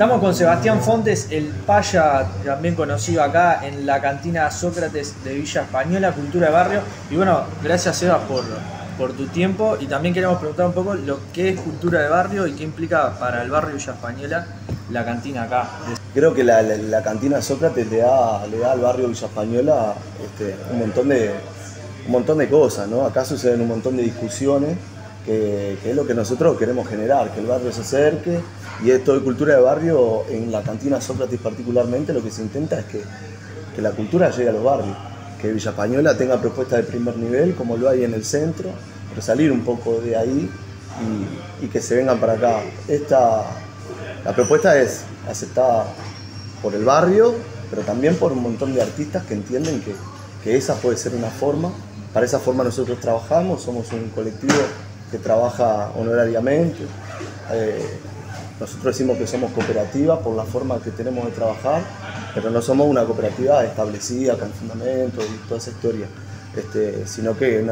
Estamos con Sebastián Fontes, el paya, también conocido acá en la cantina Sócrates de Villa Española, Cultura de Barrio. Y bueno, gracias Sebas por, por tu tiempo y también queremos preguntar un poco lo que es Cultura de Barrio y qué implica para el barrio Villa Española la cantina acá. Creo que la, cantina Sócrates le da, le da al barrio Villa Española este, un, montón de, un montón de cosas, ¿no? Acá suceden un montón de discusiones que, es lo que nosotros queremos generar, que el barrio se acerque y esto de cultura de barrio, en la cantina Sócrates particularmente, lo que se intenta es que, la cultura llegue a los barrios, que Villa Española tenga propuestas de primer nivel, como lo hay en el centro, pero salir un poco de ahí y, que se vengan para acá. Esta, la propuesta es aceptada por el barrio, pero también por un montón de artistas que entienden que, que esa puede ser una forma. Para esa forma nosotros trabajamos, somos un colectivo que trabaja honorariamente. Eh, nosotros decimos que somos cooperativa por la forma que tenemos de trabajar, pero no somos una cooperativa establecida con fundamentos y toda esa historia. Este, sino que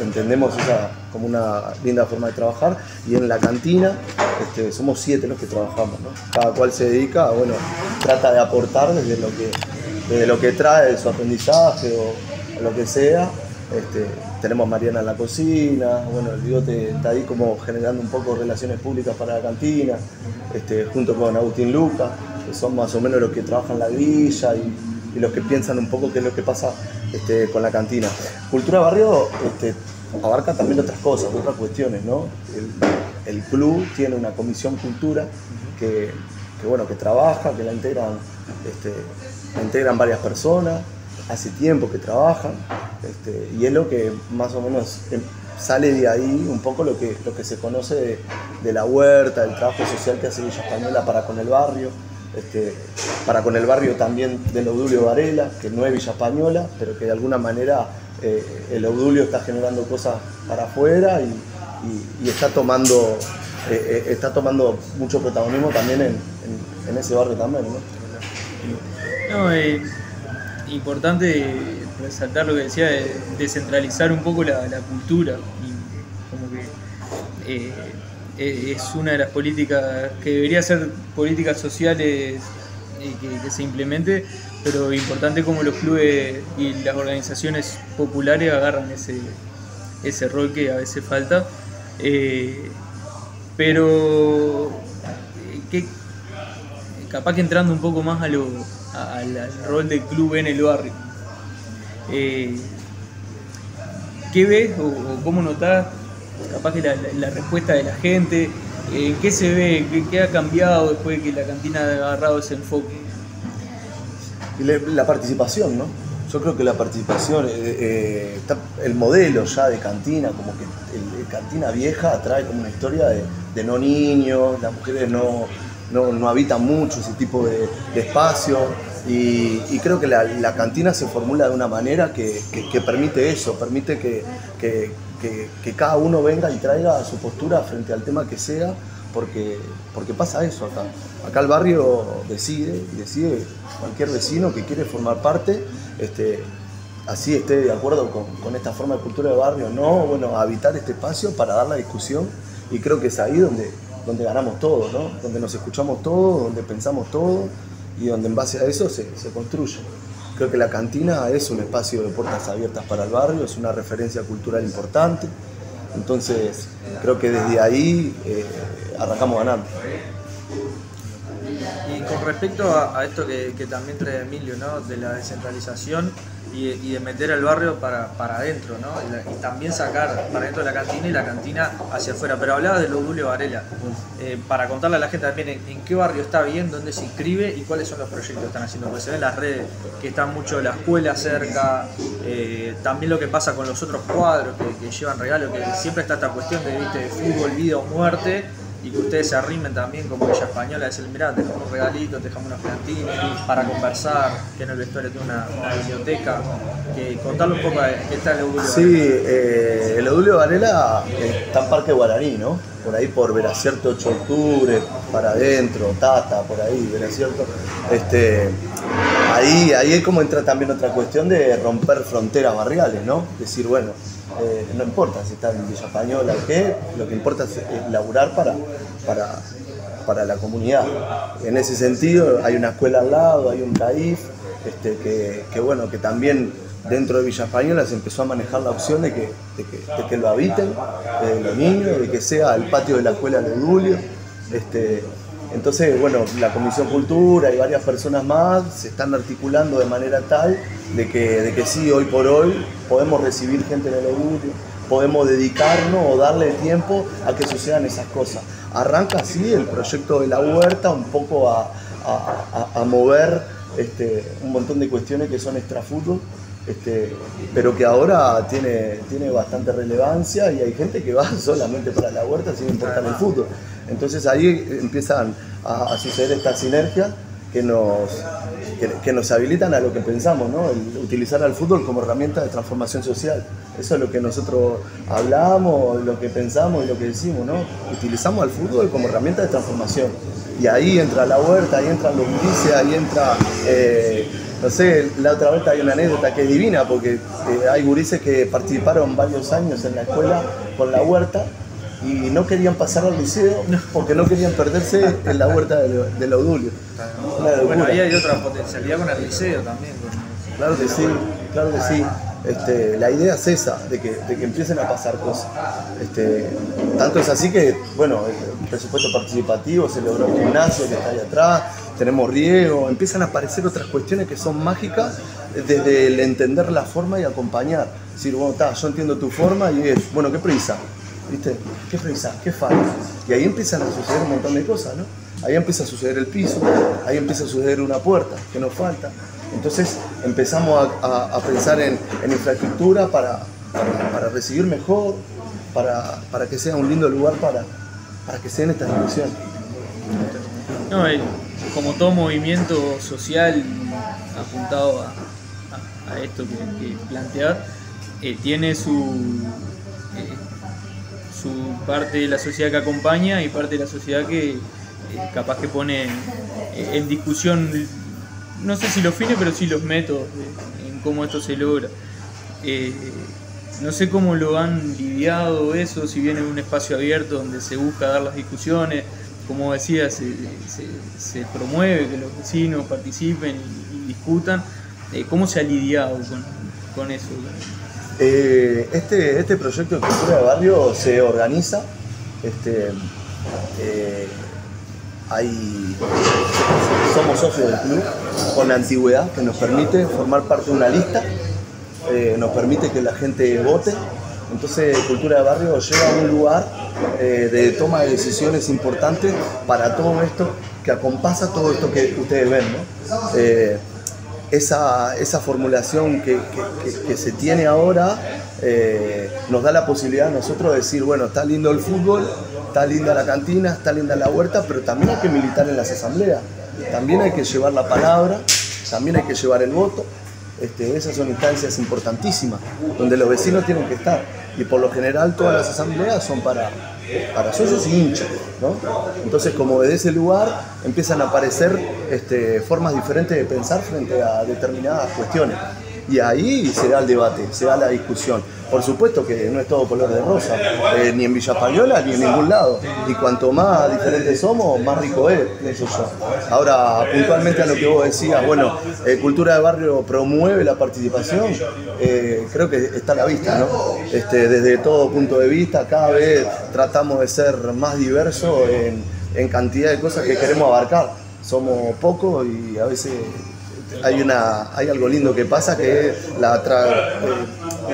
entendemos esa como una linda forma de trabajar y en la cantina este, somos siete los que trabajamos, cada cual se dedica, bueno, trata de aportar desde lo que, desde lo que trae, su aprendizaje o lo que sea, este, tenemos Mariana en la cocina, bueno, el bigote está ahí como generando un poco relaciones públicas para la cantina, este, junto con Agustín Luca, que son más o menos los que trabajan la villa y, los que piensan un poco qué es lo que pasa este, con la cantina. Cultura Barrio abarca también otras cosas, otras cuestiones, ¿no? El, club tiene una comisión cultura que, bueno, que trabaja, que la integran, la integran varias personas, hace tiempo que trabajan, este, y es lo que más o menos em, sale de ahí un poco lo que, lo que se conoce de, la huerta, del trabajo social que hace Villa Española para con el barrio, este, para con el barrio también del Eudulio Varela, que no es Villa Española, pero que de alguna manera eh, el Eudulio está generando cosas para afuera y, está, tomando, eh, eh, está tomando mucho protagonismo también en, ese barrio también. ¿no? no importante resaltar lo que decía de descentralizar un poco la, cultura y como que eh, e, es una de las políticas que debería ser políticas sociales eh, que, se implemente, pero importante como los clubes y las organizaciones populares agarran ese, ese rol que a veces falta. Eh, pero que, capaz que entrando un poco más a lo, al, rol del club en el barrio. Eh, ¿Qué ves o, cómo notas capaz que la, respuesta de la gente? Eh, ¿Qué se ve? ¿Qué, ha cambiado después de que la cantina ha agarrado ese enfoque? La participación, ¿no? Yo creo que la participación, eh, el modelo ya de cantina, como que el, cantina vieja trae como una historia de no niños, las mujeres no, no, habita mucho ese tipo de, espacio y, creo que la, cantina se formula de una manera que, permite eso, permite que, cada uno venga y traiga su postura frente al tema que sea, porque, porque pasa eso acá. Acá el barrio decide, decide cualquier vecino que quiere formar parte, este, así esté de acuerdo con, con, esta forma de cultura de barrio, no, bueno, habitar este espacio para dar la discusión y creo que es ahí donde, donde ganamos todo, ¿no? donde nos escuchamos todo, donde pensamos todo y donde en base a eso se, construye. Creo que la cantina es un espacio de puertas abiertas para el barrio, es una referencia cultural importante, entonces creo que desde ahí eh, arrancamos ganando. Respecto a, esto que, que, también trae Emilio, ¿no? de la descentralización, y, de meter al barrio para, para adentro, ¿no? Y, también sacar para dentro de la cantina y la cantina hacia afuera. Pero hablaba de Lodulio Varela, eh, para contarle a la gente también en, qué barrio está bien, dónde se inscribe y cuáles son los proyectos que están haciendo. Porque se ven las redes que están mucho la escuela cerca, eh, también lo que pasa con los otros cuadros que, llevan regalos, que siempre está esta cuestión de, ¿viste? de fútbol, vida o muerte y que ustedes se arrimen también como ella española, decir, mirá, te dejamos un regalito, te dejamos unos plantines para conversar, que en el vestuario tiene una, biblioteca, que contarle un poco de qué está el Eudulio Sí, eh, el Eudulio Varela está en Parque Guaraní, ¿no? Por ahí por Veracierto 8 de octubre, para adentro, Tata, por ahí, Veracierto. Este, ahí, ahí es como entra también otra cuestión de romper fronteras barriales, ¿no? Decir, bueno, eh, no importa si está en Villa Española o qué, lo que importa es, laburar para, para, para la comunidad. En ese sentido, hay una escuela al lado, hay un CAIF, este, que, bueno, que también dentro de Villa Española se empezó a manejar la opción de que, de que, lo habiten los niños, de que sea el patio de la escuela de Julio. Este, entonces, bueno, la Comisión Cultura y varias personas más se están articulando de manera tal de que, de que sí, hoy por hoy podemos recibir gente en el Odulio, podemos dedicarnos o darle tiempo a que sucedan esas cosas. Arranca así el proyecto de la huerta un poco a, a, a, a mover este, un montón de cuestiones que son extrafútbol, este, pero que ahora tiene, tiene bastante relevancia y hay gente que va solamente para la huerta sin importar el fútbol. Entonces ahí empiezan a, a suceder estas sinergias que nos, que, que, nos habilitan a lo que pensamos, ¿no? El utilizar al fútbol como herramienta de transformación social. Eso es lo que nosotros hablamos, lo que pensamos y lo que decimos, ¿no? Utilizamos al fútbol como herramienta de transformación. Y ahí entra la huerta, ahí entran los gurises, ahí entra... Eh, no sé, la otra vez hay una anécdota que es divina porque eh, hay gurises que participaron varios años en la escuela con la huerta y no querían pasar al liceo porque no querían perderse en la huerta del, del Audulio. Bueno, ahí hay otra potencialidad con el liceo también. Claro que sí, claro que sí. Este, la idea es esa, de que, de que empiecen a pasar cosas. Este, tanto es así que, bueno, el presupuesto participativo se logró un gimnasio que está ahí atrás, tenemos riego, empiezan a aparecer otras cuestiones que son mágicas desde el entender la forma y acompañar. Es decir, bueno, está, yo entiendo tu forma y es, bueno, ¿qué prisa? ¿Viste? ¿Qué prisa? ¿Qué falta? Y ahí empiezan a suceder un montón de cosas, ¿no? Ahí empieza a suceder el piso, ahí empieza a suceder una puerta que nos falta. Entonces empezamos a, a, pensar en, en infraestructura para, para, recibir mejor, para, para, que sea un lindo lugar para, para que se den estas discusiones. No, eh, como todo movimiento social apuntado a, a esto que, que plantear, eh, tiene su, su parte de la sociedad que acompaña y parte de la sociedad que capaz que pone en discusión no sé si los fines, pero sí los métodos en cómo esto se logra. Eh, no sé cómo lo han lidiado eso, si viene un espacio abierto donde se busca dar las discusiones, como decía, se, se, promueve que los vecinos participen y, y discutan. Eh, ¿Cómo se ha lidiado con, con eso? Eh, este, este proyecto de cultura de barrio se organiza. Este, hay, somos socios del club con la antigüedad que nos permite formar parte de una lista, eh, nos permite que la gente vote. Entonces Cultura de Barrio lleva a un lugar eh, de toma de decisiones importantes para todo esto que acompasa todo esto que ustedes ven. Esa, esa, formulación que, que, se tiene ahora eh, nos da la posibilidad a nosotros de decir, bueno, está lindo el fútbol, está linda la cantina, está linda la huerta, pero también hay que militar en las asambleas, también hay que llevar la palabra, también hay que llevar el voto. Este, esas son instancias importantísimas, donde los vecinos tienen que estar. Y por lo general todas las asambleas son para, para socios y hinchas. ¿no? Entonces, como desde ese lugar empiezan a aparecer este, formas diferentes de pensar frente a determinadas cuestiones. Y ahí se da el debate, se da la discusión. Por supuesto que no es todo color de rosa, eh, ni en Villa Española ni en ningún lado. Y cuanto más diferentes somos, más rico es, eso yo. Ahora, puntualmente a lo que vos decías, bueno, eh, Cultura de Barrio promueve la participación, eh, creo que está a la vista, ¿no? Este, desde todo punto de vista, cada vez tratamos de ser más diversos en, cantidad de cosas que queremos abarcar. Somos pocos y a veces hay una hay algo lindo que pasa que es la tra,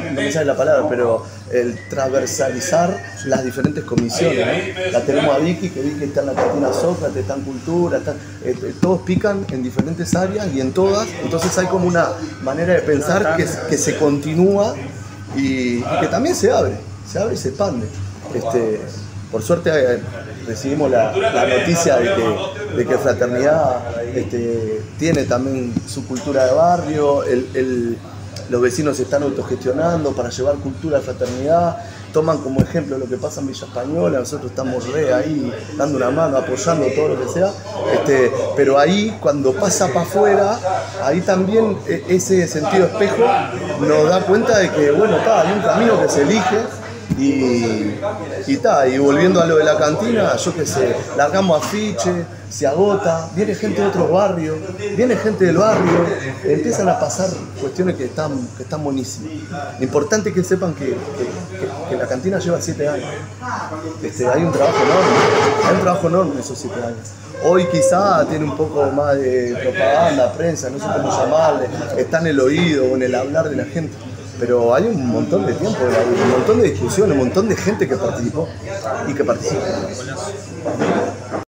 no me sale la palabra pero el transversalizar las diferentes comisiones ¿no? la tenemos a Vicky que Vicky está en la cantina Sócrates está en cultura está, eh, todos pican en diferentes áreas y en todas entonces hay como una manera de pensar que, que se continúa y, y, que también se abre se abre y se expande. Este, por suerte eh, recibimos la, la noticia de que, de que Fraternidad este, tiene también su cultura de barrio, el, el, los vecinos se están autogestionando para llevar cultura de fraternidad, toman como ejemplo lo que pasa en Villa Española, nosotros estamos re ahí dando una mano, apoyando todo lo que sea, este, pero ahí cuando pasa para afuera, ahí también e, ese sentido espejo nos da cuenta de que, bueno, está, hay un camino que se elige Y, y, ta, y volviendo a lo de la cantina, yo qué sé, largamos afiche, se agota, viene gente de otros barrios, viene gente del barrio, empiezan a pasar cuestiones que están, que están buenísimas. Importante que sepan que, que- la cantina lleva siete años. Este, hay un trabajo enorme, hay un trabajo enorme en esos siete años. Hoy quizá tiene un poco más de propaganda, prensa, no sé cómo llamarle, está en el oído o en el hablar de la gente. Pero hay un montón de tiempo, un montón de discusiones, un montón de gente que participó y que participa.